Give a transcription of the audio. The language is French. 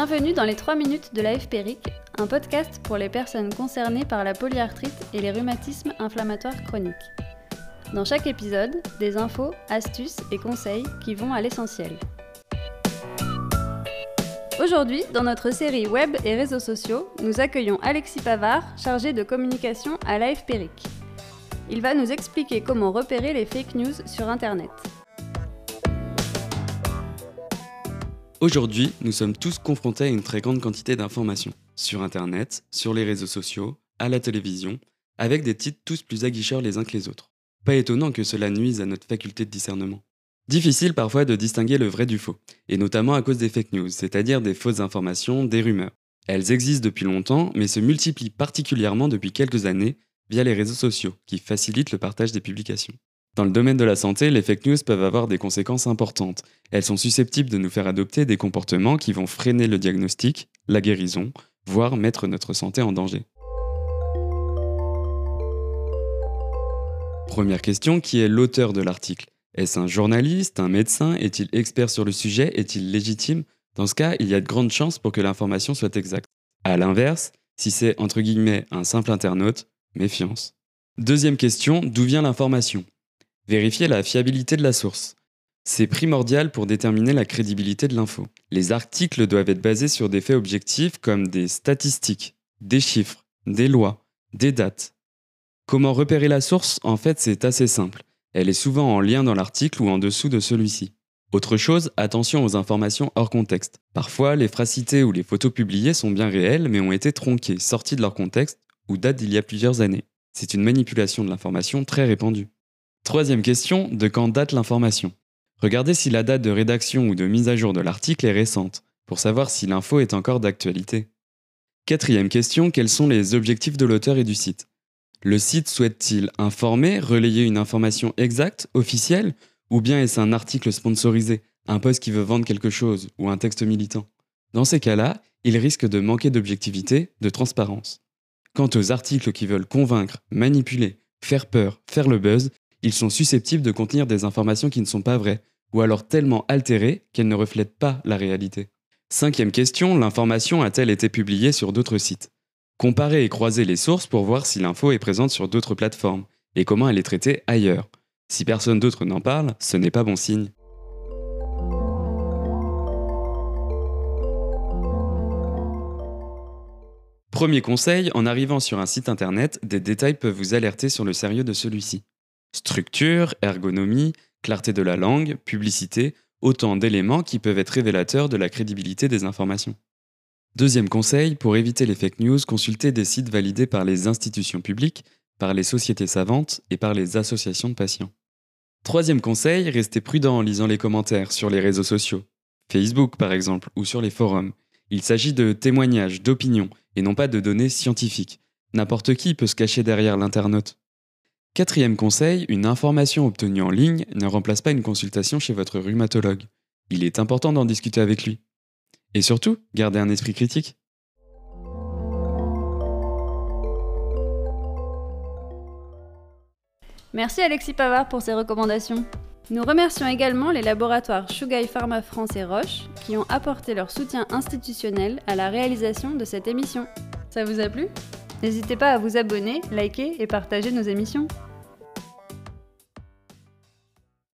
Bienvenue dans les 3 minutes de la FPRIC, un podcast pour les personnes concernées par la polyarthrite et les rhumatismes inflammatoires chroniques. Dans chaque épisode, des infos, astuces et conseils qui vont à l'essentiel. Aujourd'hui, dans notre série Web et réseaux sociaux, nous accueillons Alexis Pavard, chargé de communication à l'AFPERIC. Il va nous expliquer comment repérer les fake news sur Internet. Aujourd'hui, nous sommes tous confrontés à une très grande quantité d'informations, sur Internet, sur les réseaux sociaux, à la télévision, avec des titres tous plus aguicheurs les uns que les autres. Pas étonnant que cela nuise à notre faculté de discernement. Difficile parfois de distinguer le vrai du faux, et notamment à cause des fake news, c'est-à-dire des fausses informations, des rumeurs. Elles existent depuis longtemps, mais se multiplient particulièrement depuis quelques années via les réseaux sociaux, qui facilitent le partage des publications. Dans le domaine de la santé, les fake news peuvent avoir des conséquences importantes. Elles sont susceptibles de nous faire adopter des comportements qui vont freiner le diagnostic, la guérison, voire mettre notre santé en danger. Première question, qui est l'auteur de l'article? Est-ce un journaliste, un médecin? Est-il expert sur le sujet? Est-il légitime? Dans ce cas, il y a de grandes chances pour que l'information soit exacte. A l'inverse, si c'est entre guillemets un simple internaute, méfiance. Deuxième question, d'où vient l'information? Vérifier la fiabilité de la source. C'est primordial pour déterminer la crédibilité de l'info. Les articles doivent être basés sur des faits objectifs comme des statistiques, des chiffres, des lois, des dates. Comment repérer la source? En fait, c'est assez simple. Elle est souvent en lien dans l'article ou en dessous de celui-ci. Autre chose, attention aux informations hors contexte. Parfois, les phrases citées ou les photos publiées sont bien réelles mais ont été tronquées, sorties de leur contexte ou datent d'il y a plusieurs années. C'est une manipulation de l'information très répandue. Troisième question, de quand date l'information? Regardez si la date de rédaction ou de mise à jour de l'article est récente, pour savoir si l'info est encore d'actualité. Quatrième question, quels sont les objectifs de l'auteur et du site? Le site souhaite-t-il informer, relayer une information exacte, officielle, ou bien est-ce un article sponsorisé, un poste qui veut vendre quelque chose, ou un texte militant? Dans ces cas-là, il risque de manquer d'objectivité, de transparence. Quant aux articles qui veulent convaincre, manipuler, faire peur, faire le buzz, ils sont susceptibles de contenir des informations qui ne sont pas vraies, ou alors tellement altérées qu'elles ne reflètent pas la réalité. Cinquième question, l'information a-t-elle été publiée sur d'autres sites? Comparer et croiser les sources pour voir si l'info est présente sur d'autres plateformes, et comment elle est traitée ailleurs. Si personne d'autre n'en parle, ce n'est pas bon signe. Premier conseil, en arrivant sur un site internet, des détails peuvent vous alerter sur le sérieux de celui-ci. Structure, ergonomie, clarté de la langue, publicité, autant d'éléments qui peuvent être révélateurs de la crédibilité des informations. Deuxième conseil, pour éviter les fake news, consultez des sites validés par les institutions publiques, par les sociétés savantes et par les associations de patients. Troisième conseil, restez prudent en lisant les commentaires sur les réseaux sociaux, Facebook par exemple, ou sur les forums. Il s'agit de témoignages, d'opinions, et non pas de données scientifiques. N'importe qui peut se cacher derrière l'internaute. Quatrième conseil, une information obtenue en ligne ne remplace pas une consultation chez votre rhumatologue. Il est important d'en discuter avec lui. Et surtout, gardez un esprit critique. Merci Alexis Pavard pour ces recommandations. Nous remercions également les laboratoires Shugai Pharma France et Roche qui ont apporté leur soutien institutionnel à la réalisation de cette émission. Ça vous a plu? N'hésitez pas à vous abonner, liker et partager nos émissions.